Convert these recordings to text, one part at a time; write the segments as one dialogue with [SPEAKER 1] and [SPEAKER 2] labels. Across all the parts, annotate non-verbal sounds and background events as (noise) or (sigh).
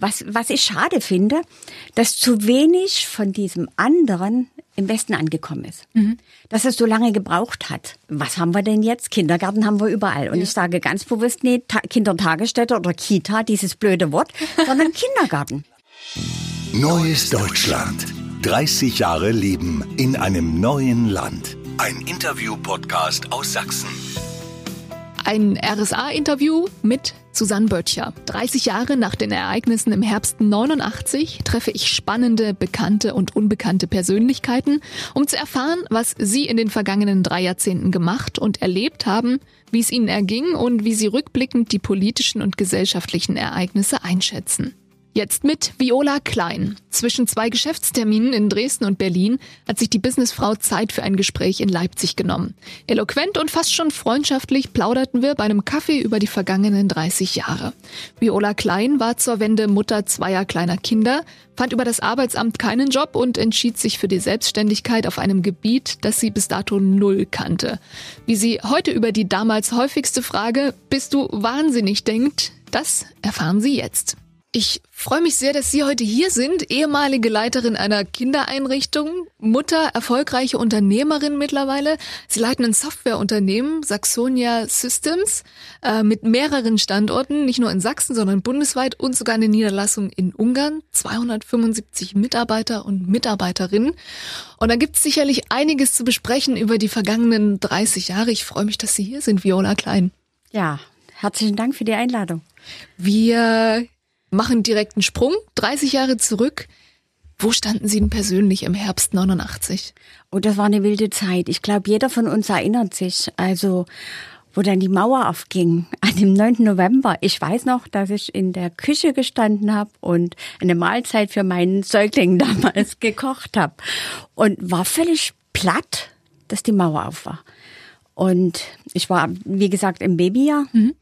[SPEAKER 1] was, was ich schade finde, dass zu wenig von diesem anderen im Westen angekommen ist. Mhm. Dass es so lange gebraucht hat. Was haben wir denn jetzt? Kindergarten haben wir überall. Und ja. ich sage ganz bewusst nicht Kindertagesstätte oder Kita, dieses blöde Wort, (laughs) sondern Kindergarten.
[SPEAKER 2] Neues Deutschland. 30 Jahre Leben in einem neuen Land. Ein Interview-Podcast aus Sachsen.
[SPEAKER 3] Ein RSA-Interview mit Susanne Böttcher. 30 Jahre nach den Ereignissen im Herbst 89 treffe ich spannende, bekannte und unbekannte Persönlichkeiten, um zu erfahren, was sie in den vergangenen drei Jahrzehnten gemacht und erlebt haben, wie es ihnen erging und wie sie rückblickend die politischen und gesellschaftlichen Ereignisse einschätzen. Jetzt mit Viola Klein. Zwischen zwei Geschäftsterminen in Dresden und Berlin hat sich die Businessfrau Zeit für ein Gespräch in Leipzig genommen. Eloquent und fast schon freundschaftlich plauderten wir bei einem Kaffee über die vergangenen 30 Jahre. Viola Klein war zur Wende Mutter zweier kleiner Kinder, fand über das Arbeitsamt keinen Job und entschied sich für die Selbstständigkeit auf einem Gebiet, das sie bis dato null kannte. Wie sie heute über die damals häufigste Frage, bist du wahnsinnig denkt, das erfahren Sie jetzt. Ich freue mich sehr, dass Sie heute hier sind, ehemalige Leiterin einer Kindereinrichtung, Mutter, erfolgreiche Unternehmerin mittlerweile. Sie leiten ein Softwareunternehmen, Saxonia Systems, äh, mit mehreren Standorten, nicht nur in Sachsen, sondern bundesweit und sogar eine Niederlassung in Ungarn. 275 Mitarbeiter und Mitarbeiterinnen. Und da gibt es sicherlich einiges zu besprechen über die vergangenen 30 Jahre. Ich freue mich, dass Sie hier sind, Viola Klein.
[SPEAKER 1] Ja, herzlichen Dank für die Einladung.
[SPEAKER 3] Wir machen direkt einen Sprung, 30 Jahre zurück. Wo standen Sie denn persönlich im Herbst 89?
[SPEAKER 1] Oh, das war eine wilde Zeit. Ich glaube, jeder von uns erinnert sich. Also, wo dann die Mauer aufging, (laughs) an dem 9. November. Ich weiß noch, dass ich in der Küche gestanden habe und eine Mahlzeit für meinen Säugling (laughs) damals gekocht habe. Und war völlig platt, dass die Mauer auf war. Und ich war, wie gesagt, im Babyjahr. Mhm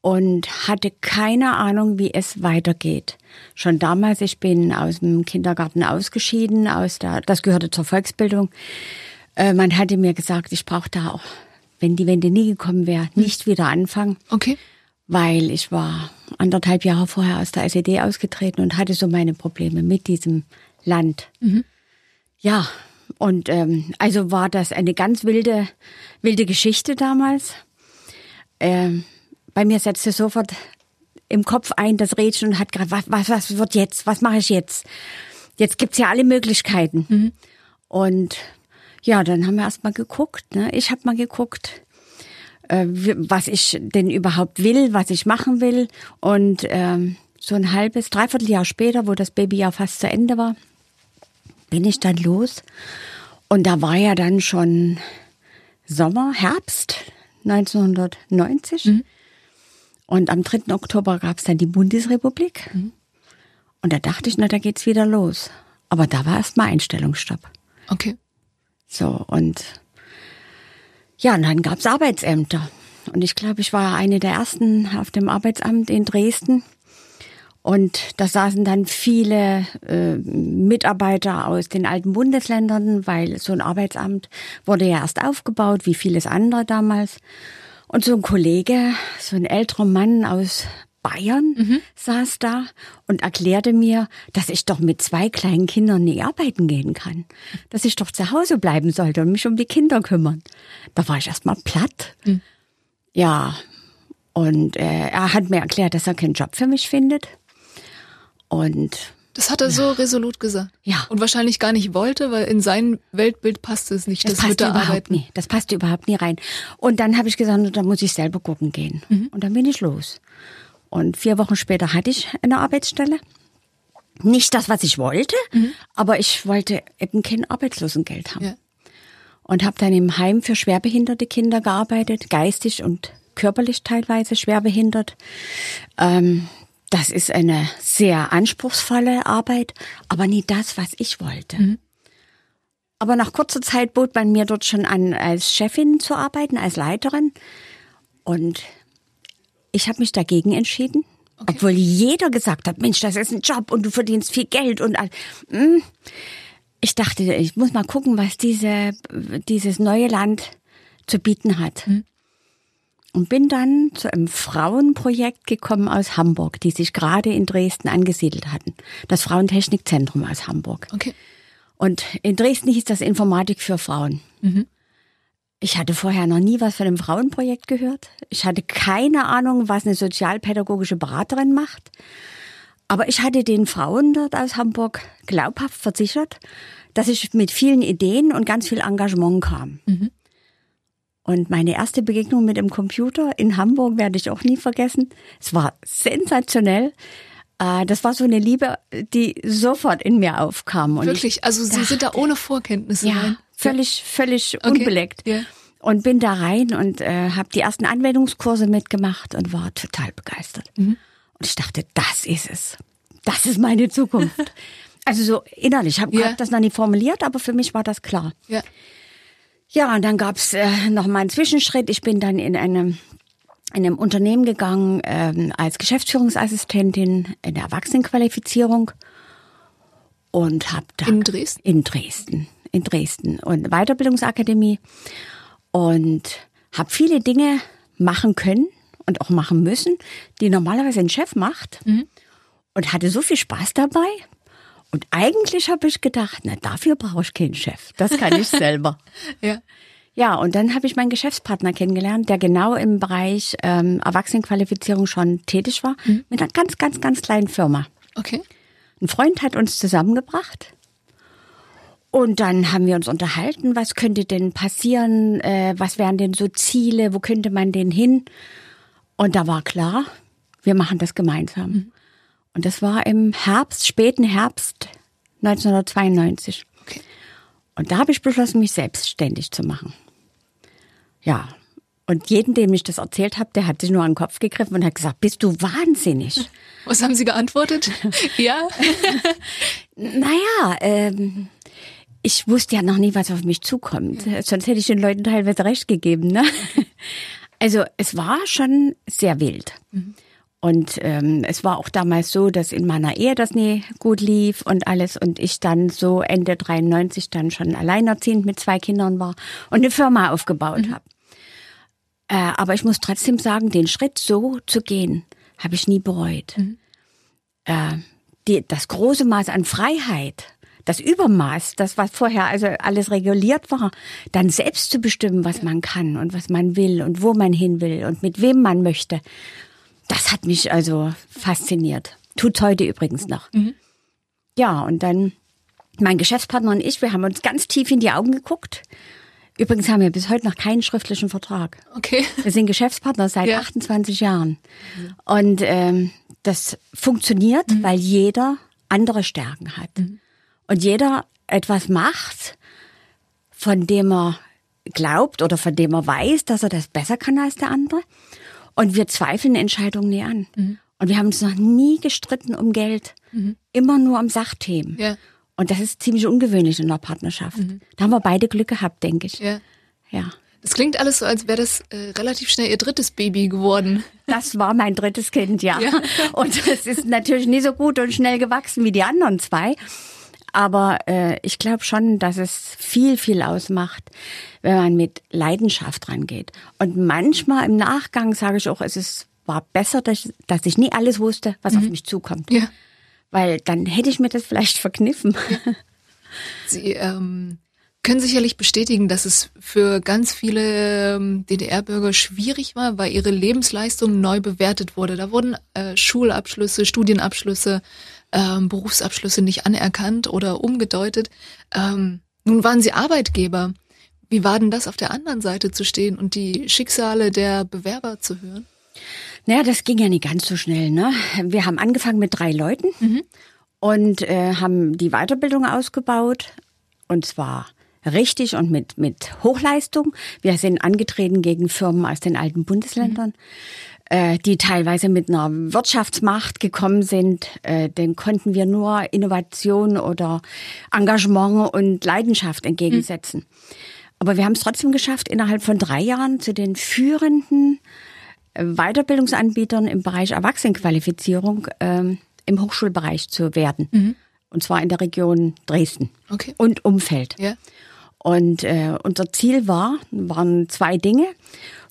[SPEAKER 1] und hatte keine Ahnung, wie es weitergeht. Schon damals, ich bin aus dem Kindergarten ausgeschieden, aus der, das gehörte zur Volksbildung. Äh, man hatte mir gesagt, ich brauche da auch, wenn die Wende nie gekommen wäre, hm. nicht wieder anfangen.
[SPEAKER 3] Okay.
[SPEAKER 1] Weil ich war anderthalb Jahre vorher aus der SED ausgetreten und hatte so meine Probleme mit diesem Land. Mhm. Ja, und ähm, also war das eine ganz wilde, wilde Geschichte damals. Ähm, bei mir setzte sofort im Kopf ein das Rädchen und hat gerade, was, was, was wird jetzt? Was mache ich jetzt? Jetzt gibt's ja alle Möglichkeiten. Mhm. Und ja, dann haben wir erst mal geguckt. Ne? Ich habe mal geguckt, äh, was ich denn überhaupt will, was ich machen will. Und ähm, so ein halbes, dreiviertel Jahr später, wo das Baby ja fast zu Ende war, bin ich dann los. Und da war ja dann schon Sommer, Herbst 1990. Mhm. Und am 3. Oktober gab es dann die Bundesrepublik. Mhm. Und da dachte ich, na, da geht's wieder los. Aber da war erst mal Einstellungsstopp.
[SPEAKER 3] Okay.
[SPEAKER 1] So, und ja, und dann gab's Arbeitsämter. Und ich glaube, ich war eine der ersten auf dem Arbeitsamt in Dresden. Und da saßen dann viele äh, Mitarbeiter aus den alten Bundesländern, weil so ein Arbeitsamt wurde ja erst aufgebaut, wie vieles andere damals. Und so ein Kollege, so ein älterer Mann aus Bayern mhm. saß da und erklärte mir, dass ich doch mit zwei kleinen Kindern nie arbeiten gehen kann. Dass ich doch zu Hause bleiben sollte und mich um die Kinder kümmern. Da war ich erst mal platt. Mhm. Ja, und äh, er hat mir erklärt, dass er keinen Job für mich findet. Und
[SPEAKER 3] das hat er so resolut gesagt.
[SPEAKER 1] Ja.
[SPEAKER 3] Und wahrscheinlich gar nicht wollte, weil in sein Weltbild passte es nicht.
[SPEAKER 1] Das, das passte überhaupt nie. Das passte überhaupt nie rein. Und dann habe ich gesagt, da muss ich selber gucken gehen. Mhm. Und dann bin ich los. Und vier Wochen später hatte ich eine Arbeitsstelle. Nicht das, was ich wollte, mhm. aber ich wollte eben kein Arbeitslosengeld haben. Ja. Und habe dann im Heim für schwerbehinderte Kinder gearbeitet, geistig und körperlich teilweise schwerbehindert. Ähm, das ist eine sehr anspruchsvolle Arbeit, aber nie das, was ich wollte. Mhm. Aber nach kurzer Zeit bot man mir dort schon an, als Chefin zu arbeiten, als Leiterin. Und ich habe mich dagegen entschieden, okay. obwohl jeder gesagt hat, Mensch, das ist ein Job und du verdienst viel Geld und all. Hm. Ich dachte, ich muss mal gucken, was diese, dieses neue Land zu bieten hat. Mhm. Und bin dann zu einem Frauenprojekt gekommen aus Hamburg, die sich gerade in Dresden angesiedelt hatten. Das Frauentechnikzentrum aus Hamburg.
[SPEAKER 3] Okay.
[SPEAKER 1] Und in Dresden hieß das Informatik für Frauen.
[SPEAKER 3] Mhm.
[SPEAKER 1] Ich hatte vorher noch nie was von dem Frauenprojekt gehört. Ich hatte keine Ahnung, was eine sozialpädagogische Beraterin macht. Aber ich hatte den Frauen dort aus Hamburg glaubhaft versichert, dass ich mit vielen Ideen und ganz viel Engagement kam.
[SPEAKER 3] Mhm.
[SPEAKER 1] Und meine erste Begegnung mit dem Computer in Hamburg werde ich auch nie vergessen. Es war sensationell. Äh, Das war so eine Liebe, die sofort in mir aufkam. Und
[SPEAKER 3] Wirklich? Also Sie sind da ohne Vorkenntnisse
[SPEAKER 1] ja,
[SPEAKER 3] rein?
[SPEAKER 1] völlig, völlig
[SPEAKER 3] Okay.
[SPEAKER 1] unbeleckt.
[SPEAKER 3] Ja.
[SPEAKER 1] Und bin da rein und äh, habe die ersten Anwendungskurse mitgemacht und war total begeistert.
[SPEAKER 3] Mhm.
[SPEAKER 1] Und ich dachte, das ist es. Das ist meine Zukunft. (laughs) also so innerlich. Ich habe
[SPEAKER 3] Ja.
[SPEAKER 1] das noch nie formuliert, aber für mich war das klar.
[SPEAKER 3] Ja.
[SPEAKER 1] Ja, und dann gab's äh, noch mal einen Zwischenschritt. Ich bin dann in einem, in einem Unternehmen gegangen ähm, als Geschäftsführungsassistentin in der Erwachsenenqualifizierung und habe da
[SPEAKER 3] In Dresden?
[SPEAKER 1] in Dresden, in Dresden und Weiterbildungsakademie und habe viele Dinge machen können und auch machen müssen, die normalerweise ein Chef macht und hatte so viel Spaß dabei. Und eigentlich habe ich gedacht, na dafür brauche ich keinen Chef, das kann ich selber. (laughs)
[SPEAKER 3] Ja.
[SPEAKER 1] Ja, und dann habe ich meinen Geschäftspartner kennengelernt, der genau im Bereich ähm, Erwachsenenqualifizierung schon tätig war, mit einer ganz, ganz, ganz kleinen Firma.
[SPEAKER 3] Okay.
[SPEAKER 1] Ein Freund hat uns zusammengebracht. Und dann haben wir uns unterhalten, was könnte denn passieren, äh, was wären denn so Ziele, wo könnte man denn hin? Und da war klar, wir machen das gemeinsam. Und das war im Herbst, späten Herbst 1992.
[SPEAKER 3] Okay.
[SPEAKER 1] Und da habe ich beschlossen, mich selbstständig zu machen. Ja. Und jeden, dem ich das erzählt habe, der hat sich nur an den Kopf gegriffen und hat gesagt, bist du wahnsinnig? (laughs)
[SPEAKER 3] Was haben Sie geantwortet? (laughs) ja. (laughs)
[SPEAKER 1] Naja, ähm, ich wusste ja noch nie, was auf mich zukommt. Sonst hätte ich den Leuten teilweise recht gegeben. Ne? Also es war schon sehr wild. Und ähm, es war auch damals so, dass in meiner Ehe das nie gut lief und alles und ich dann so Ende 93 dann schon alleinerziehend mit zwei Kindern war und eine Firma aufgebaut habe. Äh, aber ich muss trotzdem sagen, den Schritt so zu gehen, habe ich nie bereut. Äh, die, das große Maß an Freiheit, das Übermaß, das was vorher also alles reguliert war, dann selbst zu bestimmen, was man kann und was man will und wo man hin will und mit wem man möchte, das hat mich also fasziniert. Tut's heute übrigens noch. Ja, und dann mein Geschäftspartner und ich, wir haben uns ganz tief in die Augen geguckt. Übrigens haben wir bis heute noch keinen schriftlichen Vertrag.
[SPEAKER 3] Okay.
[SPEAKER 1] Wir sind Geschäftspartner seit
[SPEAKER 3] Ja.
[SPEAKER 1] 28 Jahren. Und ähm, das funktioniert, weil jeder andere Stärken hat. Und jeder etwas macht, von dem er glaubt oder von dem er weiß, dass er das besser kann als der andere. Und wir zweifeln Entscheidungen nie an. Und wir haben uns noch nie gestritten um Geld. Immer nur um Sachthemen.
[SPEAKER 3] Ja.
[SPEAKER 1] Und das ist ziemlich ungewöhnlich in einer Partnerschaft. Da haben wir beide Glück gehabt, denke ich.
[SPEAKER 3] Ja.
[SPEAKER 1] ja.
[SPEAKER 3] Das klingt alles so, als wäre das äh, relativ schnell Ihr drittes Baby geworden.
[SPEAKER 1] Das war mein drittes Kind, ja.
[SPEAKER 3] Ja.
[SPEAKER 1] Und es ist natürlich nie so gut und schnell gewachsen wie die anderen zwei. Aber äh, ich glaube schon, dass es viel, viel ausmacht, wenn man mit Leidenschaft rangeht. Und manchmal im Nachgang sage ich auch, es ist, war besser, dass, dass ich nie alles wusste, was auf mich zukommt.
[SPEAKER 3] Ja.
[SPEAKER 1] Weil dann hätte ich mir das vielleicht verkniffen.
[SPEAKER 3] Sie ähm, können sicherlich bestätigen, dass es für ganz viele ähm, DDR-Bürger schwierig war, weil ihre Lebensleistung neu bewertet wurde. Da wurden äh, Schulabschlüsse, Studienabschlüsse, ähm, Berufsabschlüsse nicht anerkannt oder umgedeutet. Ähm, nun waren sie Arbeitgeber. Wie war denn das auf der anderen Seite zu stehen und die Schicksale der Bewerber zu hören?
[SPEAKER 1] Naja, das ging ja nicht ganz so schnell. Ne? Wir haben angefangen mit drei Leuten und äh, haben die Weiterbildung ausgebaut. Und zwar richtig und mit, mit Hochleistung. Wir sind angetreten gegen Firmen aus den alten Bundesländern, äh, die teilweise mit einer Wirtschaftsmacht gekommen sind. Äh, den konnten wir nur Innovation oder Engagement und Leidenschaft entgegensetzen. Aber wir haben es trotzdem geschafft, innerhalb von drei Jahren zu den führenden Weiterbildungsanbietern im Bereich Erwachsenenqualifizierung ähm, im Hochschulbereich zu werden. Und zwar in der Region Dresden
[SPEAKER 3] Okay.
[SPEAKER 1] und Umfeld.
[SPEAKER 3] Ja.
[SPEAKER 1] Und äh, unser Ziel war, waren zwei Dinge.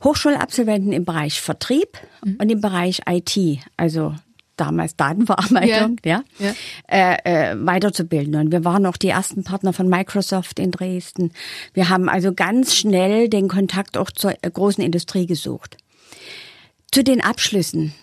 [SPEAKER 1] Hochschulabsolventen im Bereich Vertrieb mhm. und im Bereich IT, also damals Datenverarbeitung, ja, ja, ja. Äh, äh, weiterzubilden. Und wir waren auch die ersten Partner von Microsoft in Dresden. Wir haben also ganz schnell den Kontakt auch zur großen Industrie gesucht. Zu den Abschlüssen.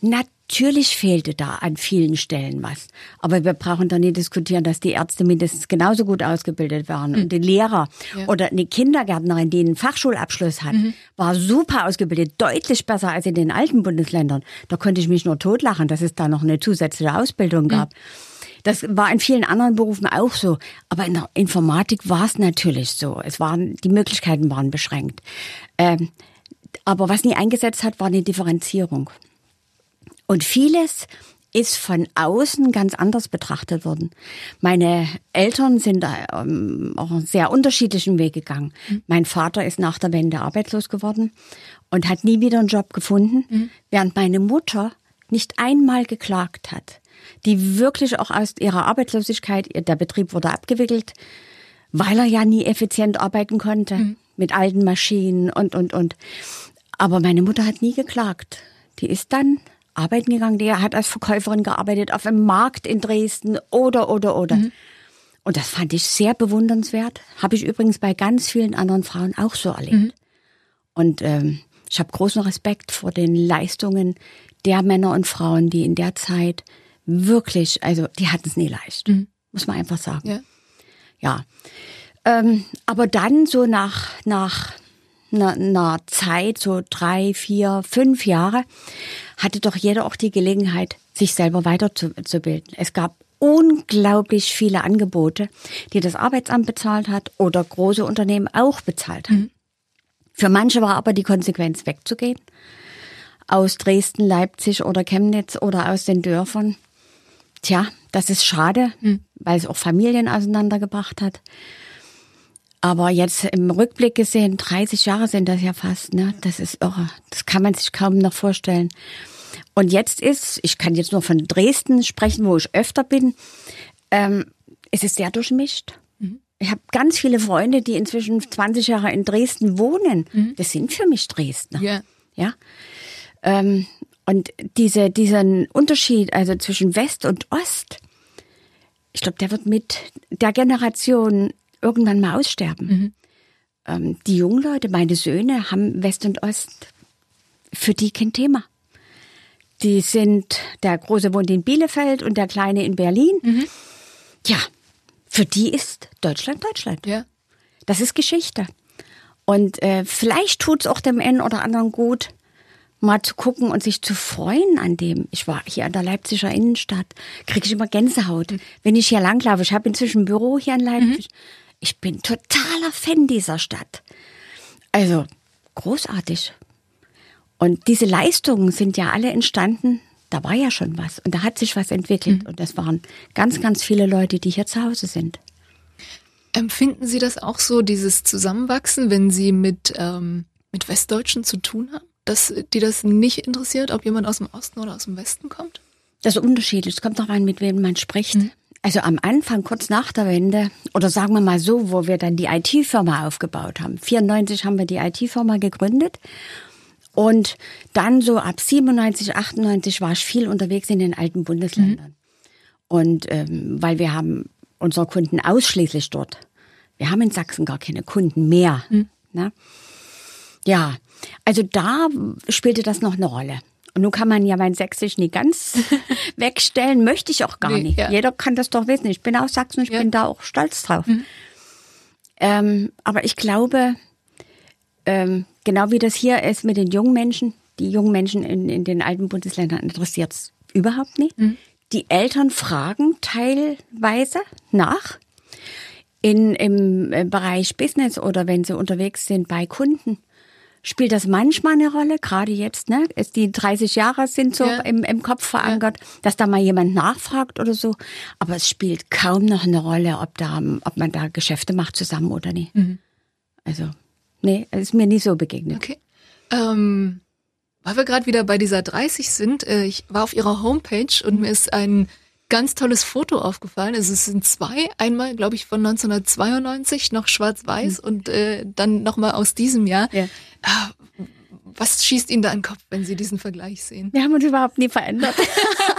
[SPEAKER 1] Natürlich fehlte da an vielen Stellen was. Aber wir brauchen da nicht diskutieren, dass die Ärzte mindestens genauso gut ausgebildet waren. Mhm. Und die Lehrer ja. oder eine Kindergärtnerin, die einen Fachschulabschluss hat, mhm. war super ausgebildet, deutlich besser als in den alten Bundesländern. Da konnte ich mich nur totlachen, dass es da noch eine zusätzliche Ausbildung gab. Mhm. Das war in vielen anderen Berufen auch so. Aber in der Informatik war es natürlich so. Es waren, die Möglichkeiten waren beschränkt. Ähm, aber was nie eingesetzt hat, war eine Differenzierung. Und vieles ist von außen ganz anders betrachtet worden. Meine Eltern sind ähm, auch einen sehr unterschiedlichen Weg gegangen. Mhm. Mein Vater ist nach der Wende arbeitslos geworden und hat nie wieder einen Job gefunden, mhm. während meine Mutter nicht einmal geklagt hat. Die wirklich auch aus ihrer Arbeitslosigkeit, der Betrieb wurde abgewickelt, weil er ja nie effizient arbeiten konnte, mhm. mit alten Maschinen und, und, und. Aber meine Mutter hat nie geklagt. Die ist dann arbeiten gegangen. Der hat als Verkäuferin gearbeitet auf einem Markt in Dresden oder, oder, oder. Mhm. Und das fand ich sehr bewundernswert. Habe ich übrigens bei ganz vielen anderen Frauen auch so erlebt. Mhm. Und ähm, ich habe großen Respekt vor den Leistungen der Männer und Frauen, die in der Zeit wirklich, also die hatten es nie leicht, mhm. muss man einfach sagen. Ja. ja. Ähm, aber dann so nach, nach einer, einer Zeit, so drei, vier, fünf Jahre, hatte doch jeder auch die Gelegenheit, sich selber weiterzubilden. Es gab unglaublich viele Angebote, die das Arbeitsamt bezahlt hat oder große Unternehmen auch bezahlt haben. Mhm. Für manche war aber die Konsequenz wegzugehen. Aus Dresden, Leipzig oder Chemnitz oder aus den Dörfern. Tja, das ist schade, mhm. weil es auch Familien auseinandergebracht hat. Aber jetzt im Rückblick gesehen, 30 Jahre sind das ja fast, ne? Das ist irre. Das kann man sich kaum noch vorstellen. Und jetzt ist, ich kann jetzt nur von Dresden sprechen, wo ich öfter bin, ähm, es ist sehr durchmischt. Mhm. Ich habe ganz viele Freunde, die inzwischen 20 Jahre in Dresden wohnen. Mhm. Das sind für mich Dresdner. Yeah. Ja. Ähm, und diese, diesen Unterschied, also zwischen West und Ost, ich glaube, der wird mit der Generation irgendwann mal aussterben. Mhm. Ähm, die jungen Leute, meine Söhne, haben West und Ost für die kein Thema. Die sind, der Große wohnt in Bielefeld und der Kleine in Berlin. Mhm. Ja, für die ist Deutschland Deutschland. Ja. Das ist Geschichte. Und äh, vielleicht tut es auch dem einen oder anderen gut, mal zu gucken und sich zu freuen an dem. Ich war hier an der Leipziger Innenstadt, kriege ich immer Gänsehaut. Mhm. Wenn ich hier langlaufe, ich habe inzwischen ein Büro hier in Leipzig. Mhm. Ich bin totaler Fan dieser Stadt. Also großartig. Und diese Leistungen sind ja alle entstanden, da war ja schon was und da hat sich was entwickelt. Mhm. Und das waren ganz, ganz viele Leute, die hier zu Hause sind.
[SPEAKER 3] Empfinden Sie das auch so, dieses Zusammenwachsen, wenn Sie mit, ähm, mit Westdeutschen zu tun haben? Dass die das nicht interessiert, ob jemand aus dem Osten oder aus dem Westen kommt?
[SPEAKER 1] Das ist unterschiedlich. Es kommt auch an, mit wem man spricht. Mhm. Also am Anfang, kurz nach der Wende, oder sagen wir mal so, wo wir dann die IT-Firma aufgebaut haben. 94 haben wir die IT-Firma gegründet. Und dann so ab 97, 98 war ich viel unterwegs in den alten Bundesländern. Mhm. Und ähm, weil wir haben unsere Kunden ausschließlich dort. Wir haben in Sachsen gar keine Kunden mehr. Mhm. Ne? Ja, also da spielte das noch eine Rolle. Und nun kann man ja mein Sächsisch nie ganz (laughs) wegstellen, möchte ich auch gar nee, nicht. Ja. Jeder kann das doch wissen. Ich bin aus Sachsen ich ja. bin da auch stolz drauf. Mhm. Ähm, aber ich glaube, ähm, genau wie das hier ist mit den jungen Menschen, die jungen Menschen in, in den alten Bundesländern interessiert es überhaupt nicht. Mhm. Die Eltern fragen teilweise nach in, im Bereich Business oder wenn sie unterwegs sind bei Kunden spielt das manchmal eine Rolle, gerade jetzt, ne? Ist die 30 Jahre sind so ja. im, im Kopf verankert, ja. dass da mal jemand nachfragt oder so. Aber es spielt kaum noch eine Rolle, ob da, ob man da Geschäfte macht zusammen oder nicht. Mhm. Also, nee, es ist mir nie so begegnet.
[SPEAKER 3] Okay. Ähm, weil wir gerade wieder bei dieser 30 sind, äh, ich war auf ihrer Homepage und mir ist ein ganz tolles Foto aufgefallen. Es sind zwei. Einmal, glaube ich, von 1992, noch schwarz-weiß mhm. und äh, dann nochmal aus diesem Jahr. Ja. Äh, was schießt Ihnen da in den Kopf, wenn Sie diesen Vergleich sehen?
[SPEAKER 1] Wir haben uns überhaupt nie verändert. (laughs)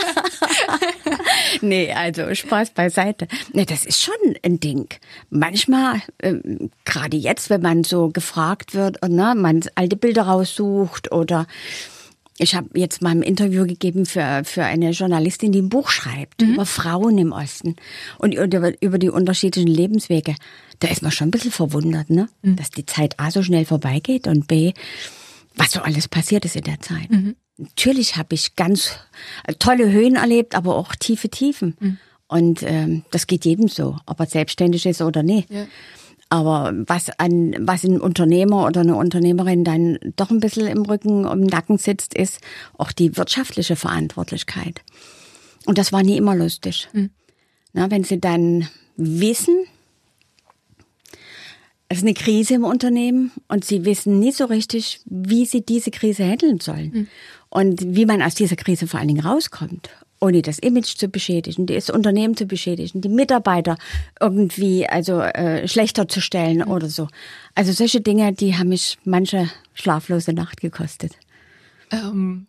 [SPEAKER 1] (laughs) nee, also Spaß beiseite. Nee, das ist schon ein Ding. Manchmal, ähm, gerade jetzt, wenn man so gefragt wird und ne, man alte Bilder raussucht oder ich habe jetzt mal ein Interview gegeben für, für eine Journalistin, die ein Buch schreibt mhm. über Frauen im Osten und über, über die unterschiedlichen Lebenswege. Da ist man schon ein bisschen verwundert, ne? Mhm. dass die Zeit A so schnell vorbeigeht und B, was so alles passiert ist in der Zeit. Mhm. Natürlich habe ich ganz äh, tolle Höhen erlebt, aber auch tiefe Tiefen. Mhm. Und ähm, das geht jedem so, ob er selbstständig ist oder nicht. Ja. Aber was an was ein Unternehmer oder eine Unternehmerin dann doch ein bisschen im Rücken, im Nacken sitzt, ist auch die wirtschaftliche Verantwortlichkeit. Und das war nie immer lustig. Mhm. Na, wenn sie dann wissen, es ist eine Krise im Unternehmen und sie wissen nicht so richtig, wie sie diese Krise handeln sollen. Mhm. Und wie man aus dieser Krise vor allen Dingen rauskommt ohne das Image zu beschädigen, das Unternehmen zu beschädigen, die Mitarbeiter irgendwie also äh, schlechter zu stellen mhm. oder so. Also solche Dinge, die haben mich manche schlaflose Nacht gekostet.
[SPEAKER 3] Ähm,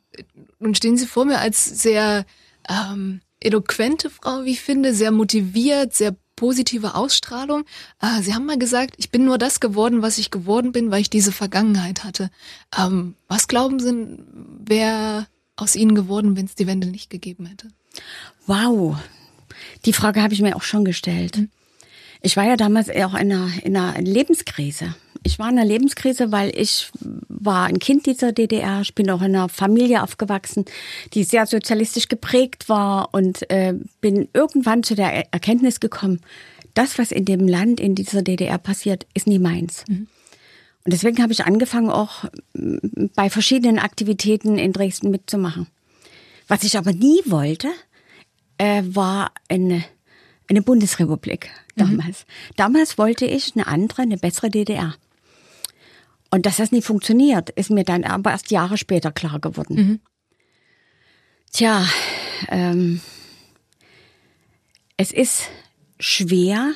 [SPEAKER 3] nun stehen Sie vor mir als sehr ähm, eloquente Frau, wie ich finde, sehr motiviert, sehr positive Ausstrahlung. Äh, Sie haben mal gesagt, ich bin nur das geworden, was ich geworden bin, weil ich diese Vergangenheit hatte. Ähm, was glauben Sie, wer aus ihnen geworden, wenn es die Wende nicht gegeben hätte?
[SPEAKER 1] Wow, die Frage habe ich mir auch schon gestellt. Mhm. Ich war ja damals auch in einer, in einer Lebenskrise. Ich war in einer Lebenskrise, weil ich war ein Kind dieser DDR. Ich bin auch in einer Familie aufgewachsen, die sehr sozialistisch geprägt war und äh, bin irgendwann zu der Erkenntnis gekommen, das, was in dem Land, in dieser DDR passiert, ist nie meins. Mhm. Und deswegen habe ich angefangen, auch bei verschiedenen Aktivitäten in Dresden mitzumachen. Was ich aber nie wollte, äh, war eine, eine Bundesrepublik damals. Mhm. Damals wollte ich eine andere, eine bessere DDR. Und dass das nie funktioniert, ist mir dann aber erst Jahre später klar geworden. Mhm. Tja, ähm, es ist schwer,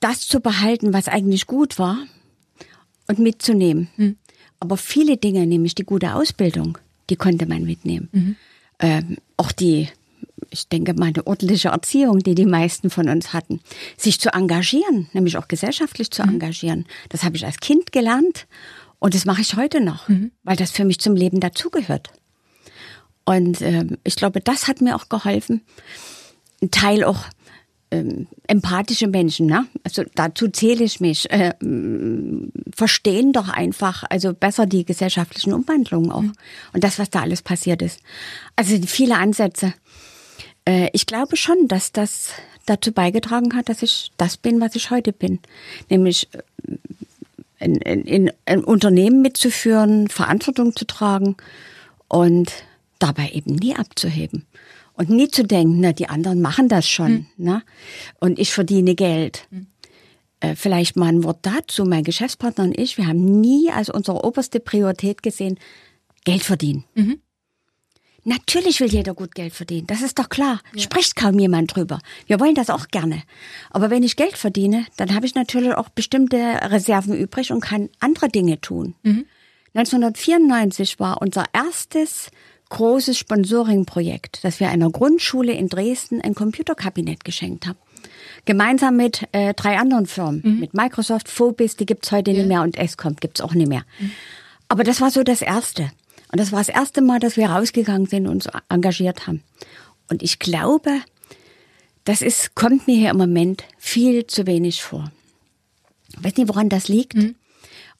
[SPEAKER 1] das zu behalten, was eigentlich gut war und mitzunehmen. Mhm. Aber viele Dinge, nämlich die gute Ausbildung, die konnte man mitnehmen. Mhm. Ähm, auch die, ich denke mal, eine ordentliche Erziehung, die die meisten von uns hatten. Sich zu engagieren, nämlich auch gesellschaftlich zu mhm. engagieren. Das habe ich als Kind gelernt und das mache ich heute noch, mhm. weil das für mich zum Leben dazugehört. Und äh, ich glaube, das hat mir auch geholfen. Ein Teil auch ähm, empathische Menschen, ne? Also dazu zähle ich mich, äh, verstehen doch einfach, also besser die gesellschaftlichen Umwandlungen auch mhm. und das, was da alles passiert ist. Also viele Ansätze. Äh, ich glaube schon, dass das dazu beigetragen hat, dass ich das bin, was ich heute bin, nämlich äh, in, in, in ein Unternehmen mitzuführen, Verantwortung zu tragen und dabei eben nie abzuheben. Und nie zu denken, na, die anderen machen das schon, hm. ne? Und ich verdiene Geld. Hm. Äh, vielleicht mal ein Wort dazu. Mein Geschäftspartner und ich, wir haben nie als unsere oberste Priorität gesehen, Geld verdienen. Mhm. Natürlich will jeder gut Geld verdienen, das ist doch klar. Ja. Spricht kaum jemand drüber. Wir wollen das auch gerne. Aber wenn ich Geld verdiene, dann habe ich natürlich auch bestimmte Reserven übrig und kann andere Dinge tun. Mhm. 1994 war unser erstes großes Sponsoring-Projekt, dass wir einer Grundschule in Dresden ein Computerkabinett geschenkt haben. Gemeinsam mit äh, drei anderen Firmen, mhm. mit Microsoft, Phobis, die gibt's heute ja. nicht mehr und Escom gibt's auch nicht mehr. Mhm. Aber das war so das Erste. Und das war das erste Mal, dass wir rausgegangen sind und uns engagiert haben. Und ich glaube, das ist, kommt mir hier im Moment viel zu wenig vor. Ich weiß nicht, woran das liegt. Mhm.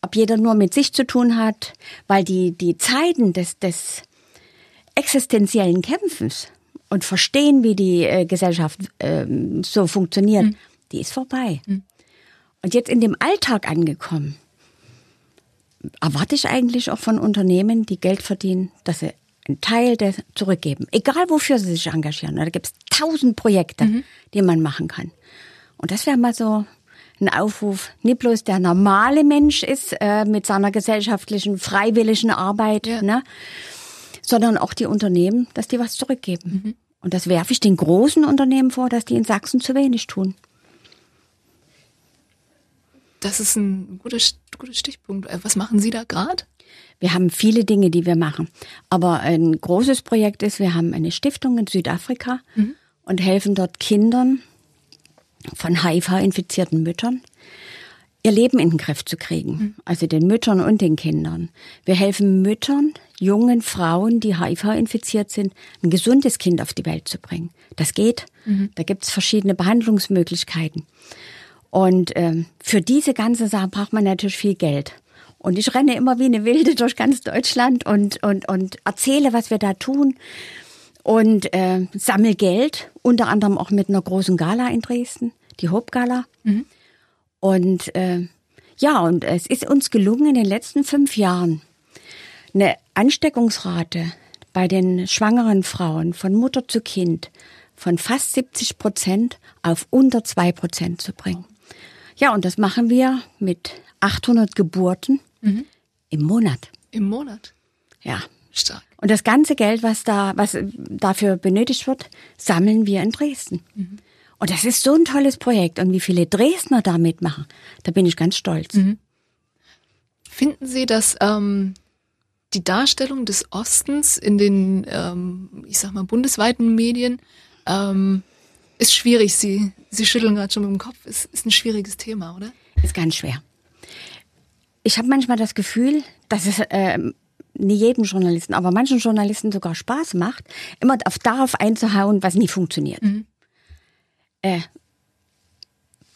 [SPEAKER 1] Ob jeder nur mit sich zu tun hat, weil die, die Zeiten des, des existenziellen Kämpfens und verstehen, wie die äh, Gesellschaft äh, so funktioniert, mhm. die ist vorbei. Mhm. Und jetzt in dem Alltag angekommen, erwarte ich eigentlich auch von Unternehmen, die Geld verdienen, dass sie einen Teil des zurückgeben. Egal wofür sie sich engagieren. Da gibt es tausend Projekte, mhm. die man machen kann. Und das wäre mal so ein Aufruf, nicht bloß der normale Mensch ist äh, mit seiner gesellschaftlichen, freiwilligen Arbeit, ja. ne? sondern auch die Unternehmen, dass die was zurückgeben. Mhm. Und das werfe ich den großen Unternehmen vor, dass die in Sachsen zu wenig tun.
[SPEAKER 3] Das ist ein guter, guter Stichpunkt. Äh, was machen Sie da gerade?
[SPEAKER 1] Wir haben viele Dinge, die wir machen. Aber ein großes Projekt ist, wir haben eine Stiftung in Südafrika mhm. und helfen dort Kindern von HIV-infizierten Müttern, ihr Leben in den Griff zu kriegen. Mhm. Also den Müttern und den Kindern. Wir helfen Müttern, jungen Frauen, die HIV-infiziert sind, ein gesundes Kind auf die Welt zu bringen. Das geht. Mhm. Da gibt es verschiedene Behandlungsmöglichkeiten. Und ähm, für diese ganze Sache braucht man natürlich viel Geld. Und ich renne immer wie eine Wilde durch ganz Deutschland und, und, und erzähle, was wir da tun und äh, sammle Geld, unter anderem auch mit einer großen Gala in Dresden, die Hauptgala. Mhm. Und äh, ja, und es ist uns gelungen in den letzten fünf Jahren eine Ansteckungsrate bei den schwangeren Frauen von Mutter zu Kind von fast 70 Prozent auf unter zwei Prozent zu bringen. Ja, und das machen wir mit 800 Geburten mhm. im Monat.
[SPEAKER 3] Im Monat?
[SPEAKER 1] Ja. Stark. Und das ganze Geld, was da, was dafür benötigt wird, sammeln wir in Dresden. Mhm. Und das ist so ein tolles Projekt. Und wie viele Dresdner da mitmachen, da bin ich ganz stolz. Mhm.
[SPEAKER 3] Finden Sie, dass ähm, die Darstellung des Ostens in den, ähm, ich sag mal, bundesweiten Medien ähm, ist schwierig. Sie, Sie schütteln gerade schon mit dem Kopf. Ist, ist ein schwieriges Thema, oder?
[SPEAKER 1] Ist ganz schwer. Ich habe manchmal das Gefühl, dass es äh, nicht jedem Journalisten, aber manchen Journalisten sogar Spaß macht, immer auf darauf einzuhauen, was nie funktioniert. Mhm. Äh,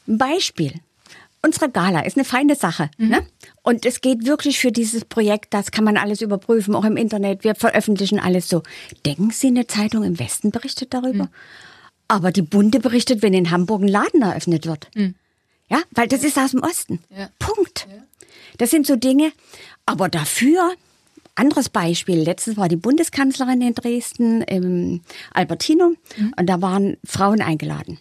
[SPEAKER 1] ein Beispiel. Unsere Gala ist eine feine Sache. Mhm. Ne? Und es geht wirklich für dieses Projekt, das kann man alles überprüfen, auch im Internet. Wir veröffentlichen alles so. Denken Sie, eine Zeitung im Westen berichtet darüber? Mhm. Aber die Bunde berichtet, wenn in Hamburg ein Laden eröffnet wird. Mhm. Ja, weil das ist aus dem Osten. Ja. Punkt. Ja. Das sind so Dinge. Aber dafür, anderes Beispiel. Letztens war die Bundeskanzlerin in Dresden im Albertino mhm. und da waren Frauen eingeladen.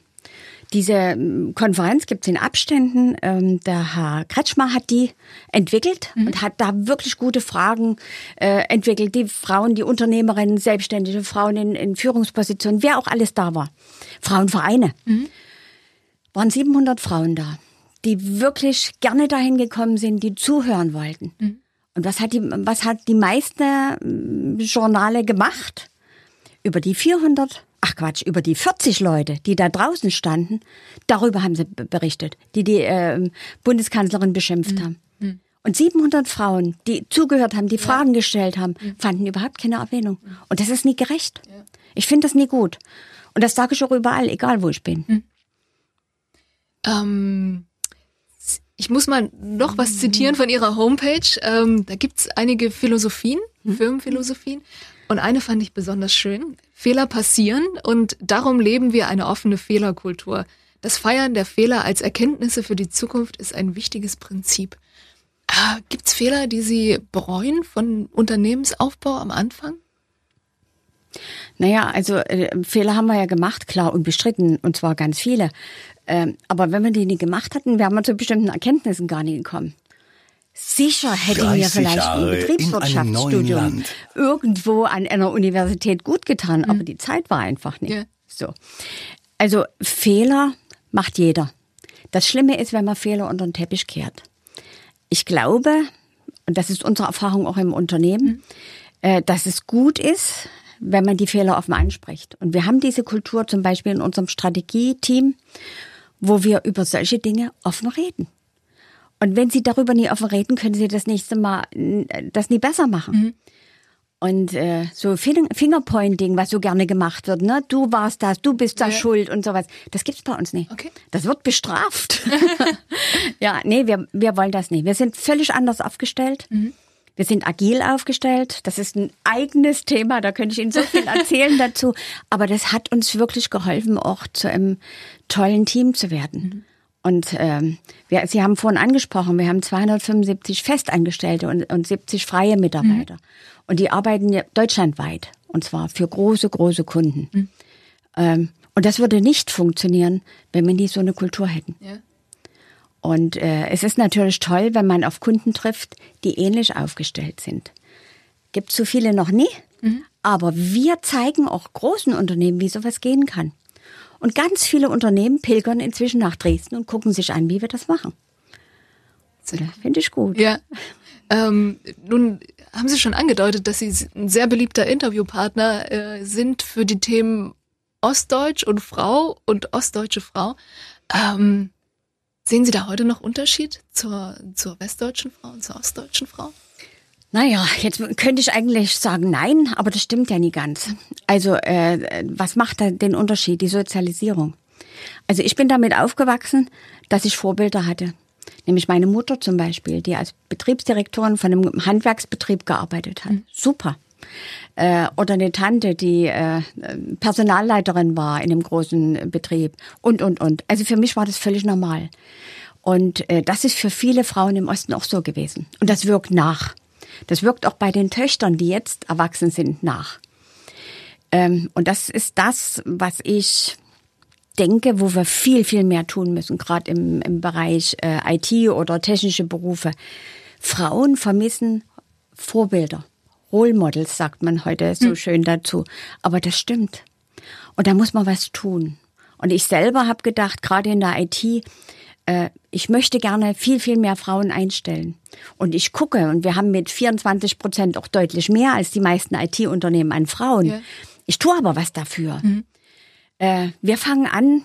[SPEAKER 1] Diese ähm, Konferenz gibt es in Abständen. Ähm, der Herr Kretschmer hat die entwickelt mhm. und hat da wirklich gute Fragen äh, entwickelt. Die Frauen, die Unternehmerinnen, selbstständige Frauen in, in Führungspositionen, wer auch alles da war. Frauenvereine. Mhm. Waren 700 Frauen da, die wirklich gerne dahin gekommen sind, die zuhören wollten. Mhm. Und was hat die, was hat die meisten äh, Journale gemacht? Über die 400 ach Quatsch, über die 40 Leute, die da draußen standen, darüber haben sie berichtet, die die äh, Bundeskanzlerin beschimpft mhm. haben. Mhm. Und 700 Frauen, die zugehört haben, die ja. Fragen gestellt haben, mhm. fanden überhaupt keine Erwähnung. Mhm. Und das ist nie gerecht. Ja. Ich finde das nie gut. Und das sage ich auch überall, egal wo ich bin. Mhm.
[SPEAKER 3] Ähm, ich muss mal noch was zitieren von Ihrer Homepage. Ähm, da gibt's einige Philosophien, mhm. Firmenphilosophien. Und eine fand ich besonders schön. Fehler passieren und darum leben wir eine offene Fehlerkultur. Das Feiern der Fehler als Erkenntnisse für die Zukunft ist ein wichtiges Prinzip. Ah, Gibt es Fehler, die Sie bereuen von Unternehmensaufbau am Anfang?
[SPEAKER 1] Naja, also äh, Fehler haben wir ja gemacht, klar, und bestritten, und zwar ganz viele. Ähm, aber wenn wir die nie gemacht hatten, wären wir zu bestimmten Erkenntnissen gar nicht gekommen. Sicher hätte mir vielleicht Jahre ein Betriebswirtschaftsstudium irgendwo an einer Universität gut getan, aber mhm. die Zeit war einfach nicht. Ja. So. Also Fehler macht jeder. Das Schlimme ist, wenn man Fehler unter den Teppich kehrt. Ich glaube, und das ist unsere Erfahrung auch im Unternehmen, mhm. äh, dass es gut ist, wenn man die Fehler offen anspricht. Und wir haben diese Kultur zum Beispiel in unserem Strategieteam, wo wir über solche Dinge offen reden. Und wenn Sie darüber nie offen reden, können Sie das nächste Mal das nie besser machen. Mhm. Und äh, so Fingerpointing, was so gerne gemacht wird, ne? Du warst das, du bist da ja. schuld und sowas. Das gibt's bei uns nicht. Okay. Das wird bestraft. (laughs) (laughs) ja, nee, wir, wir wollen das nicht. Wir sind völlig anders aufgestellt. Mhm. Wir sind agil aufgestellt. Das ist ein eigenes Thema. Da könnte ich Ihnen so viel erzählen (laughs) dazu. Aber das hat uns wirklich geholfen, auch zu einem tollen Team zu werden. Mhm. Und ähm, wir, Sie haben vorhin angesprochen, wir haben 275 Festangestellte und, und 70 freie Mitarbeiter. Mhm. Und die arbeiten ja deutschlandweit. Und zwar für große, große Kunden. Mhm. Ähm, und das würde nicht funktionieren, wenn wir nicht so eine Kultur hätten. Ja. Und äh, es ist natürlich toll, wenn man auf Kunden trifft, die ähnlich aufgestellt sind. Gibt so viele noch nie, mhm. Aber wir zeigen auch großen Unternehmen, wie sowas gehen kann. Und ganz viele Unternehmen pilgern inzwischen nach Dresden und gucken sich an, wie wir das machen. Finde ich gut.
[SPEAKER 3] Ja. Ähm, nun haben Sie schon angedeutet, dass Sie ein sehr beliebter Interviewpartner äh, sind für die Themen Ostdeutsch und Frau und ostdeutsche Frau. Ähm, sehen Sie da heute noch Unterschied zur, zur westdeutschen Frau und zur ostdeutschen Frau?
[SPEAKER 1] Naja, jetzt könnte ich eigentlich sagen nein, aber das stimmt ja nie ganz. Also äh, was macht da den Unterschied? Die Sozialisierung. Also ich bin damit aufgewachsen, dass ich Vorbilder hatte. Nämlich meine Mutter zum Beispiel, die als Betriebsdirektorin von einem Handwerksbetrieb gearbeitet hat. Mhm. Super. Äh, oder eine Tante, die äh, Personalleiterin war in einem großen Betrieb und, und, und. Also für mich war das völlig normal. Und äh, das ist für viele Frauen im Osten auch so gewesen. Und das wirkt nach. Das wirkt auch bei den Töchtern, die jetzt erwachsen sind, nach. Ähm, und das ist das, was ich denke, wo wir viel, viel mehr tun müssen, gerade im, im Bereich äh, IT oder technische Berufe. Frauen vermissen Vorbilder. Role Models sagt man heute so hm. schön dazu. Aber das stimmt. Und da muss man was tun. Und ich selber habe gedacht, gerade in der IT, ich möchte gerne viel, viel mehr Frauen einstellen. Und ich gucke, und wir haben mit 24 Prozent auch deutlich mehr als die meisten IT-Unternehmen an Frauen. Ja. Ich tue aber was dafür. Mhm. Äh, wir fangen an,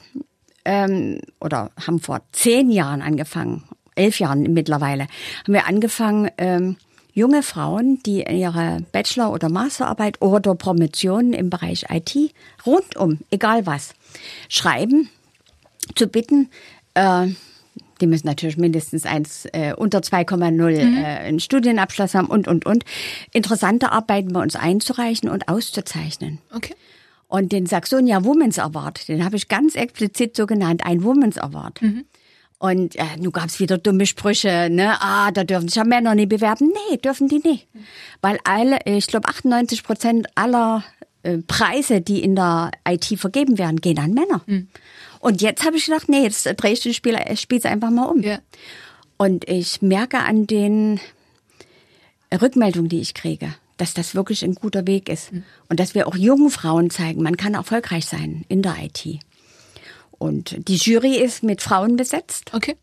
[SPEAKER 1] ähm, oder haben vor zehn Jahren angefangen, elf Jahren mittlerweile, haben wir angefangen, ähm, junge Frauen, die ihre Bachelor- oder Masterarbeit oder Promotion im Bereich IT, rundum, egal was, schreiben, zu bitten, äh, die müssen natürlich mindestens eins äh, unter 2,0 mhm. äh, einen Studienabschluss haben und, und, und. Interessante Arbeiten bei uns einzureichen und auszuzeichnen.
[SPEAKER 3] Okay.
[SPEAKER 1] Und den Saxonia Women's Award, den habe ich ganz explizit so genannt, ein Women's Award. Mhm. Und äh, nun gab's wieder dumme Sprüche, ne? Ah, da dürfen sich ja Männer nicht bewerben. Nee, dürfen die nicht. Mhm. Weil alle, ich glaube 98 Prozent aller Preise, die in der IT vergeben werden, gehen an Männer. Mhm. Und jetzt habe ich gedacht, nee, jetzt drehe ich den Spiel, spiel's einfach mal um. Ja. Und ich merke an den Rückmeldungen, die ich kriege, dass das wirklich ein guter Weg ist. Mhm. Und dass wir auch jungen Frauen zeigen, man kann erfolgreich sein in der IT. Und die Jury ist mit Frauen besetzt.
[SPEAKER 3] Okay.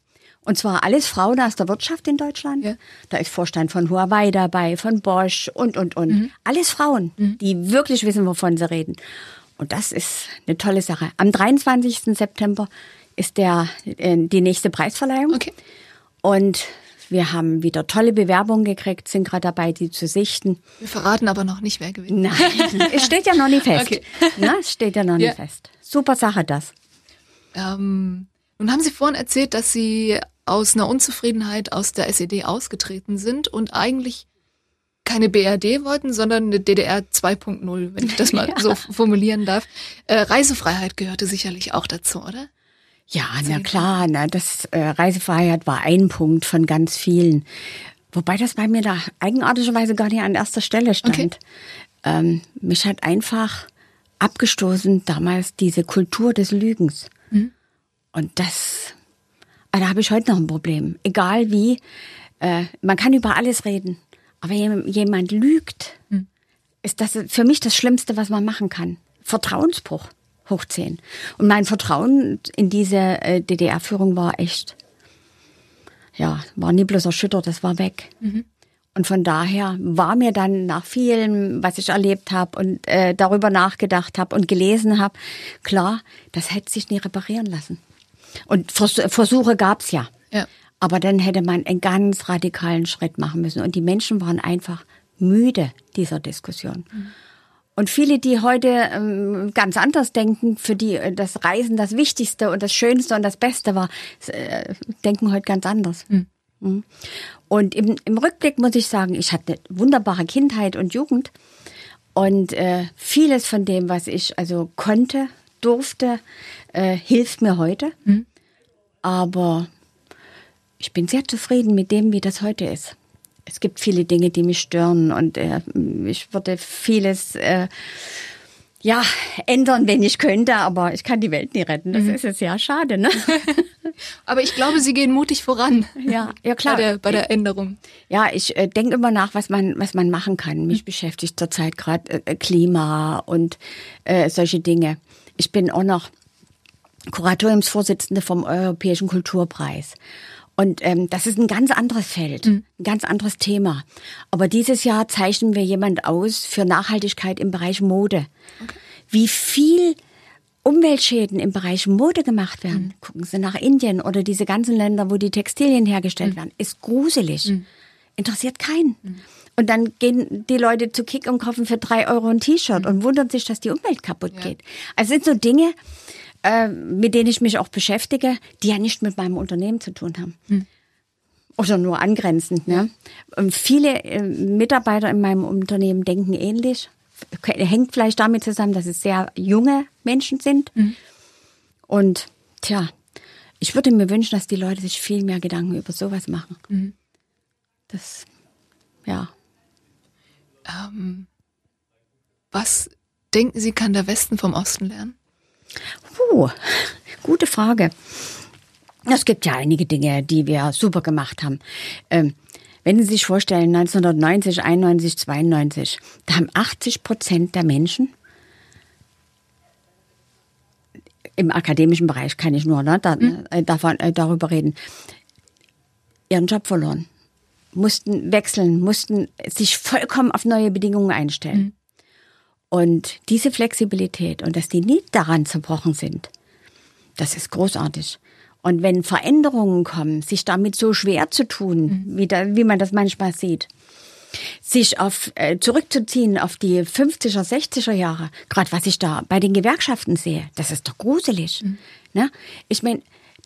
[SPEAKER 1] Und zwar alles Frauen aus der Wirtschaft in Deutschland. Ja. Da ist Vorstand von Huawei dabei, von Bosch und, und, und. Mhm. Alles Frauen, mhm. die wirklich wissen, wovon sie reden. Und das ist eine tolle Sache. Am 23. September ist der, äh, die nächste Preisverleihung.
[SPEAKER 3] Okay.
[SPEAKER 1] Und wir haben wieder tolle Bewerbungen gekriegt, sind gerade dabei, die zu sichten.
[SPEAKER 3] Wir verraten aber noch nicht, wer gewinnt.
[SPEAKER 1] Nein, es steht ja noch nicht fest. Okay. Na, es steht ja noch ja. nicht fest. Super Sache das.
[SPEAKER 3] Ähm, nun haben Sie vorhin erzählt, dass Sie aus einer Unzufriedenheit aus der SED ausgetreten sind und eigentlich keine BRD wollten, sondern eine DDR 2.0, wenn ich das (laughs) mal ja. so formulieren darf. Äh, Reisefreiheit gehörte sicherlich auch dazu, oder?
[SPEAKER 1] Ja, na klar, na, das äh, Reisefreiheit war ein Punkt von ganz vielen. Wobei das bei mir da eigenartigerweise gar nicht an erster Stelle stand. Okay. Ähm, mich hat einfach abgestoßen damals diese Kultur des Lügens. Mhm. Und das, da habe ich heute noch ein Problem. Egal wie, äh, man kann über alles reden. Aber wenn jemand lügt, mhm. ist das für mich das Schlimmste, was man machen kann. Vertrauensbruch hoch zehn. Und mein Vertrauen in diese äh, DDR-Führung war echt, ja, war nie bloß erschüttert, das war weg. Mhm. Und von daher war mir dann nach vielem, was ich erlebt habe und äh, darüber nachgedacht habe und gelesen habe, klar, das hätte sich nie reparieren lassen. Und Vers Versuche gab's ja. ja. Aber dann hätte man einen ganz radikalen Schritt machen müssen. Und die Menschen waren einfach müde dieser Diskussion. Mhm. Und viele, die heute ähm, ganz anders denken, für die äh, das Reisen das Wichtigste und das Schönste und das Beste war, äh, denken heute ganz anders. Mhm. Mhm. Und im, im Rückblick muss ich sagen, ich hatte eine wunderbare Kindheit und Jugend. Und äh, vieles von dem, was ich also konnte, durfte, äh, hilft mir heute. Mhm. Aber ich bin sehr zufrieden mit dem, wie das heute ist es gibt viele Dinge, die mich stören und äh, ich würde vieles äh, ja, ändern, wenn ich könnte, aber ich kann die Welt nie retten. Das mhm. ist jetzt ja schade, ne? (laughs)
[SPEAKER 3] aber ich glaube, Sie gehen mutig voran.
[SPEAKER 1] Ja, ja klar.
[SPEAKER 3] Bei der, bei der Änderung.
[SPEAKER 1] Ja, ich äh, denke immer nach, was man, was man machen kann. Mich mhm. beschäftigt zurzeit gerade äh, Klima und äh, solche Dinge. Ich bin auch noch Kuratoriumsvorsitzende vom Europäischen Kulturpreis. Und ähm, das ist ein ganz anderes Feld, mhm. ein ganz anderes Thema. Aber dieses Jahr zeichnen wir jemand aus für Nachhaltigkeit im Bereich Mode. Okay. Wie viel Umweltschäden im Bereich Mode gemacht werden, mhm. gucken Sie nach Indien oder diese ganzen Länder, wo die Textilien hergestellt mhm. werden, ist gruselig. Mhm. Interessiert keinen. Mhm. Und dann gehen die Leute zu Kick und kaufen für drei Euro ein T-Shirt mhm. und wundern sich, dass die Umwelt kaputt ja. geht. Also sind so Dinge, äh, mit denen ich mich auch beschäftige, die ja nicht mit meinem Unternehmen zu tun haben. Hm. Oder nur angrenzend. Ne? Und viele äh, Mitarbeiter in meinem Unternehmen denken ähnlich. Hängt vielleicht damit zusammen, dass es sehr junge Menschen sind. Hm. Und tja, ich würde mir wünschen, dass die Leute sich viel mehr Gedanken über sowas machen. Hm. Das, ja.
[SPEAKER 3] Ähm, was denken Sie, kann der Westen vom Osten lernen?
[SPEAKER 1] Puh, gute Frage. Es gibt ja einige Dinge, die wir super gemacht haben. Ähm, wenn Sie sich vorstellen, 1990, 91, 92, da haben 80 Prozent der Menschen im akademischen Bereich kann ich nur ne, da, mhm. äh, davon, äh, darüber reden, ihren Job verloren, mussten wechseln, mussten sich vollkommen auf neue Bedingungen einstellen. Mhm. Und diese Flexibilität und dass die nie daran zerbrochen sind, das ist großartig. Und wenn Veränderungen kommen, sich damit so schwer zu tun, mhm. wie, da, wie man das manchmal sieht, sich auf äh, zurückzuziehen auf die 50er, 60er Jahre, gerade was ich da bei den Gewerkschaften sehe, das ist doch gruselig. Mhm. Ne? Ich meine,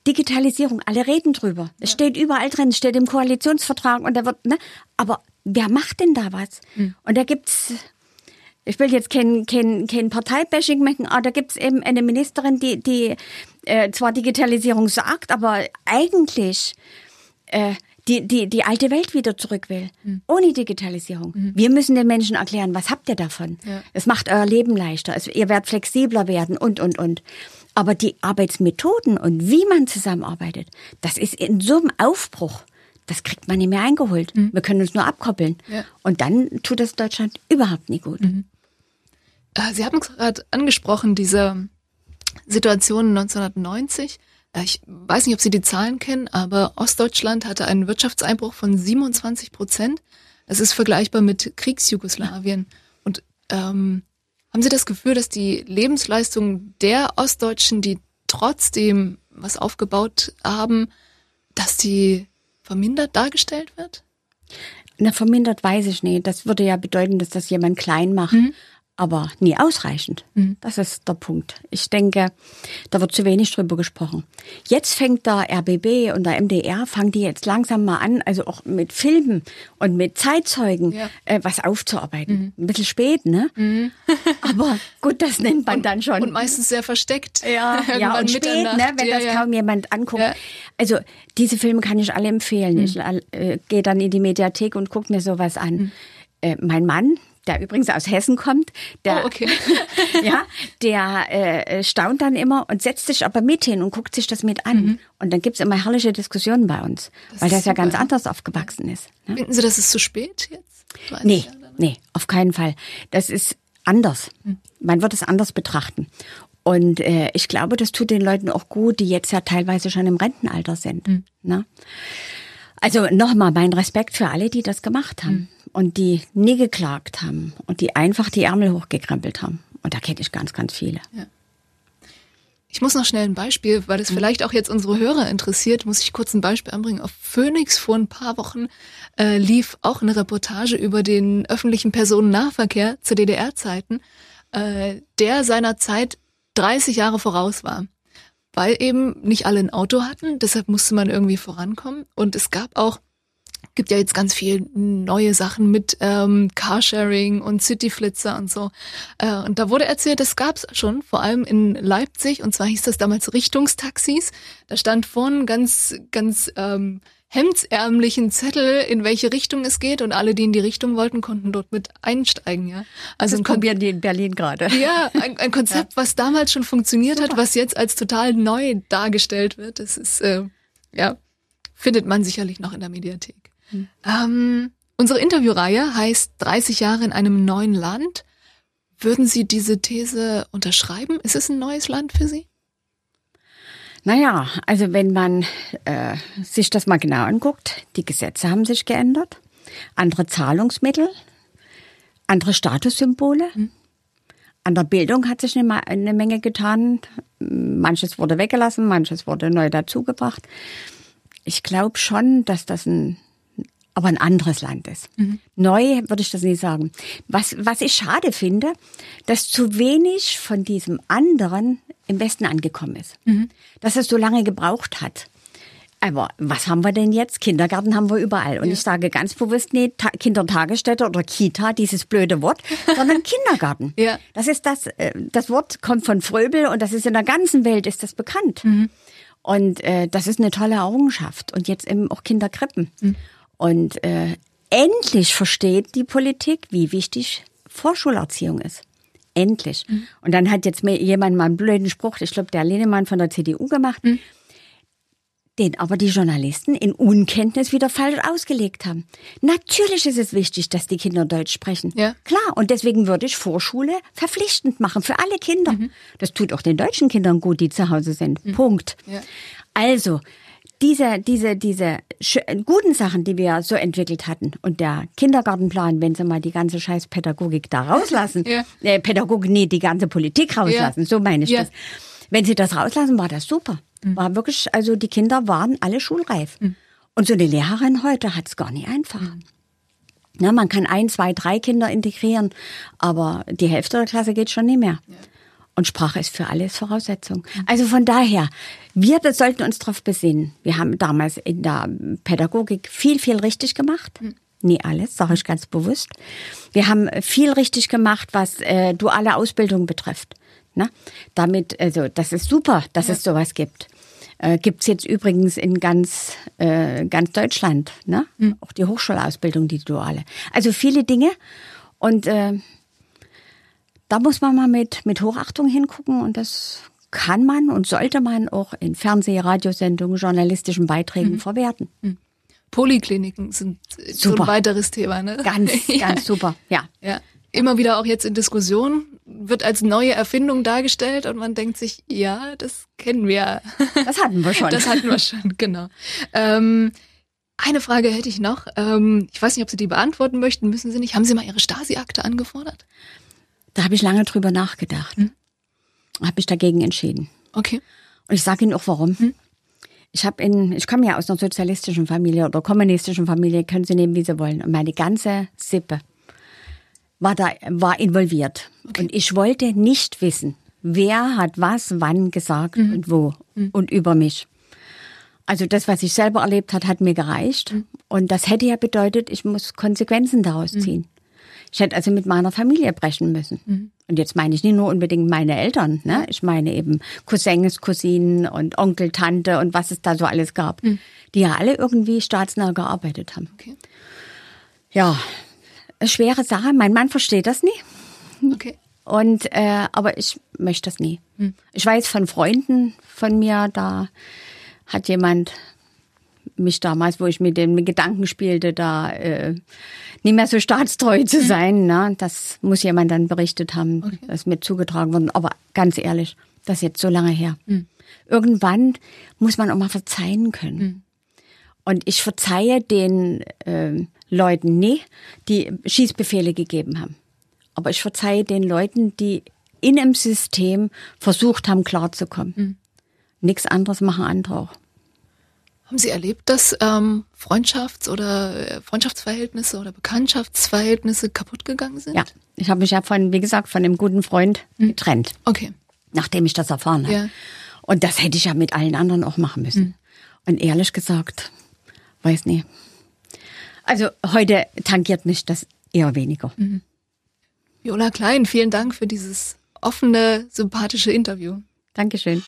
[SPEAKER 1] Digitalisierung, alle reden drüber. Es ja. steht überall drin, es steht im Koalitionsvertrag und da wird, ne? Aber wer macht denn da was? Mhm. Und da gibt's ich will jetzt kein, kein, kein Parteibashing machen, aber da gibt es eben eine Ministerin, die, die äh, zwar Digitalisierung sagt, aber eigentlich äh, die, die, die alte Welt wieder zurück will. Mhm. Ohne Digitalisierung. Mhm. Wir müssen den Menschen erklären, was habt ihr davon? Ja. Es macht euer Leben leichter. Es, ihr werdet flexibler werden und, und, und. Aber die Arbeitsmethoden und wie man zusammenarbeitet, das ist in so einem Aufbruch das kriegt man nicht mehr eingeholt. Mhm. Wir können uns nur abkoppeln. Ja. Und dann tut das Deutschland überhaupt nicht gut. Mhm.
[SPEAKER 3] Äh, Sie haben gerade angesprochen, diese Situation 1990. Äh, ich weiß nicht, ob Sie die Zahlen kennen, aber Ostdeutschland hatte einen Wirtschaftseinbruch von 27 Prozent. Das ist vergleichbar mit Kriegsjugoslawien. Und ähm, haben Sie das Gefühl, dass die Lebensleistung der Ostdeutschen, die trotzdem was aufgebaut haben, dass die vermindert dargestellt wird?
[SPEAKER 1] Na, vermindert weiß ich nicht. Das würde ja bedeuten, dass das jemand klein macht. Mhm aber nie ausreichend. Mhm. Das ist der Punkt. Ich denke, da wird zu wenig drüber gesprochen. Jetzt fängt der RBB und der MDR, fangen die jetzt langsam mal an, also auch mit Filmen und mit Zeitzeugen ja. äh, was aufzuarbeiten. Mhm. Ein bisschen spät, ne? Mhm. (laughs) aber gut, das nennt man
[SPEAKER 3] und,
[SPEAKER 1] dann schon.
[SPEAKER 3] Und meistens sehr versteckt. (laughs)
[SPEAKER 1] Ja, ja (laughs) und spät, ne, wenn ja, das kaum jemand anguckt. Also diese Filme kann ich alle empfehlen. Mhm. Ich äh, gehe dann in die Mediathek und gucke mir sowas an. Mhm. Äh, mein Mann, der übrigens aus Hessen kommt, der,
[SPEAKER 3] oh, okay. (laughs)
[SPEAKER 1] ja, der äh, staunt dann immer und setzt sich aber mit hin und guckt sich das mit an. Mhm. Und dann gibt's immer herrliche Diskussionen bei uns, das weil das ja ganz anders aufgewachsen ist.
[SPEAKER 3] Ne? Finden Sie, das ist zu spät jetzt?
[SPEAKER 1] Nee, nee, auf keinen Fall. Das ist anders. Mhm. Man wird es anders betrachten. Und äh, ich glaube, das tut den Leuten auch gut, die jetzt ja teilweise schon im Rentenalter sind. Mhm. Ne? Also nochmal mein Respekt für alle, die das gemacht haben mhm. Und die nie geklagt haben und die einfach die Ärmel hochgekrempelt haben. Und da kenne ich ganz, ganz viele. Ja.
[SPEAKER 3] Ich muss noch schnell ein Beispiel, weil es mhm. vielleicht auch jetzt unsere Hörer interessiert, muss ich kurz ein Beispiel anbringen. Auf Phoenix vor ein paar Wochen äh, lief auch eine Reportage über den öffentlichen Personennahverkehr zu DDR-Zeiten, äh, der seiner Zeit 30 Jahre voraus war weil eben nicht alle ein Auto hatten. Deshalb musste man irgendwie vorankommen. Und es gab auch, gibt ja jetzt ganz viel neue Sachen mit ähm, Carsharing und Cityflitzer und so. Äh, und da wurde erzählt, das gab's schon, vor allem in Leipzig. Und zwar hieß das damals Richtungstaxis. Da stand vorne ganz, ganz ähm, hemdsärmlichen Zettel, in welche Richtung es geht und alle, die in die Richtung wollten, konnten dort mit einsteigen, ja.
[SPEAKER 1] Also das probieren die in Berlin gerade.
[SPEAKER 3] Ja, ein, ein Konzept, (laughs) ja. was damals schon funktioniert Super. hat, was jetzt als total neu dargestellt wird. Das ist, äh, ja, findet man sicherlich noch in der Mediathek. Hm. Ähm, unsere Interviewreihe heißt 30 Jahre in einem neuen Land. Würden Sie diese These unterschreiben? Ist es ein neues Land für Sie?
[SPEAKER 1] Naja, also wenn man äh, sich das mal genau anguckt, die Gesetze haben sich geändert, andere Zahlungsmittel, andere Statussymbole. Mhm. An der Bildung hat sich eine, eine Menge getan. Manches wurde weggelassen, manches wurde neu dazugebracht. Ich glaube schon, dass das ein aber ein anderes Land ist. Mhm. Neu würde ich das nicht sagen. Was, was ich schade finde, dass zu wenig von diesem anderen im Westen angekommen ist. Mhm. Dass es so lange gebraucht hat. Aber was haben wir denn jetzt? Kindergarten haben wir überall. Und ja. ich sage ganz bewusst nicht Kindertagesstätte oder Kita, dieses blöde Wort, sondern (laughs) Kindergarten. Ja. Das ist das, äh, das Wort kommt von Fröbel und das ist in der ganzen Welt ist das bekannt. Mhm. Und äh, das ist eine tolle Errungenschaft. Und jetzt eben auch Kinderkrippen. Mhm. Und äh, endlich versteht die Politik, wie wichtig Vorschulerziehung ist. Endlich. Mhm. Und dann hat jetzt mir jemand mal einen blöden Spruch, ich glaube, der Lehnemann von der CDU gemacht, mhm. den aber die Journalisten in Unkenntnis wieder falsch ausgelegt haben. Natürlich ist es wichtig, dass die Kinder Deutsch sprechen. Ja. Klar. Und deswegen würde ich Vorschule verpflichtend machen für alle Kinder. Mhm. Das tut auch den deutschen Kindern gut, die zu Hause sind. Mhm. Punkt. Ja. Also, diese, diese, diese guten Sachen, die wir so entwickelt hatten und der Kindergartenplan, wenn sie mal die ganze scheiß Pädagogik da rauslassen, ja. äh, Pädagogik, nee, die ganze Politik rauslassen, ja. so meine ich ja. das. Wenn sie das rauslassen, war das super. Mhm. War wirklich, also die Kinder waren alle schulreif. Mhm. Und so eine Lehrerin heute hat es gar nicht einfach. Mhm. Na, man kann ein, zwei, drei Kinder integrieren, aber die Hälfte der Klasse geht schon nicht mehr. Und Sprache ist für alles Voraussetzung. Also von daher, wir sollten uns darauf besinnen. Wir haben damals in der Pädagogik viel, viel richtig gemacht. Mhm. Nie alles, sage ich ganz bewusst. Wir haben viel richtig gemacht, was äh, duale Ausbildung betrifft. Ne? Damit, also das ist super, dass ja. es sowas gibt. Äh, gibt's jetzt übrigens in ganz, äh, ganz Deutschland, ne? Mhm. Auch die Hochschulausbildung, die duale. Also viele Dinge. Und äh, da muss man mal mit, mit Hochachtung hingucken und das kann man und sollte man auch in Fernseh-, Radiosendungen, journalistischen Beiträgen mhm. verwerten. Mhm.
[SPEAKER 3] Polikliniken sind super. so ein weiteres Thema, ne?
[SPEAKER 1] Ganz, (laughs) ja. ganz super, ja.
[SPEAKER 3] ja. Immer wieder auch jetzt in Diskussion, wird als neue Erfindung dargestellt und man denkt sich, ja, das kennen wir.
[SPEAKER 1] Das hatten wir schon. (laughs)
[SPEAKER 3] Das hatten wir schon, genau. Ähm, eine Frage hätte ich noch. Ähm, ich weiß nicht, ob Sie die beantworten möchten, müssen Sie nicht. Haben Sie mal Ihre Stasi-Akte angefordert?
[SPEAKER 1] Da habe ich lange drüber nachgedacht. Hm? Habe mich dagegen entschieden.
[SPEAKER 3] Okay.
[SPEAKER 1] Und ich sage Ihnen auch warum. Hm? Ich habe in, ich komme ja aus einer sozialistischen Familie oder kommunistischen Familie, können Sie nehmen, wie Sie wollen. Und meine ganze Sippe war da, war involviert. Okay. Und ich wollte nicht wissen, wer hat was wann gesagt mhm. und wo mhm. und über mich. Also das, was ich selber erlebt hat, hat mir gereicht. Mhm. Und das hätte ja bedeutet, ich muss Konsequenzen daraus mhm. ziehen. Ich hätte also mit meiner Familie brechen müssen. Mhm. Und jetzt meine ich nicht nur unbedingt meine Eltern, ne? Ich meine eben Cousins, Cousinen und Onkel, Tante und was es da so alles gab, mhm. die ja alle irgendwie staatsnah gearbeitet haben. Okay. Ja, schwere Sache. Mein Mann versteht das nie. Okay. Und äh, aber ich möchte das nie. Mhm. Ich weiß von Freunden von mir, da hat jemand mich damals, wo ich mit den Gedanken spielte, da äh, nicht mehr so staatstreu zu mhm. sein. Ne? Das muss jemand dann berichtet haben, okay. das ist mir zugetragen worden. Aber ganz ehrlich, das ist jetzt so lange her. Mhm. Irgendwann muss man auch mal verzeihen können. Mhm. Und ich verzeihe den äh, Leuten nie, die Schießbefehle gegeben haben. Aber ich verzeihe den Leuten, die in einem System versucht haben, klarzukommen. Mhm. Nichts anderes machen andere auch.
[SPEAKER 3] Haben Sie erlebt, dass ähm, Freundschafts- oder äh, Freundschaftsverhältnisse oder Bekanntschaftsverhältnisse kaputt gegangen sind?
[SPEAKER 1] Ja, ich habe mich ja von, wie gesagt, von einem guten Freund hm. getrennt.
[SPEAKER 3] Okay.
[SPEAKER 1] Nachdem ich das erfahren habe. Ja. Und das hätte ich ja mit allen anderen auch machen müssen. Hm. Und ehrlich gesagt, weiß nicht. Also heute tangiert mich das eher weniger. Mhm.
[SPEAKER 3] Viola Klein, vielen Dank für dieses offene, sympathische Interview.
[SPEAKER 1] Dankeschön.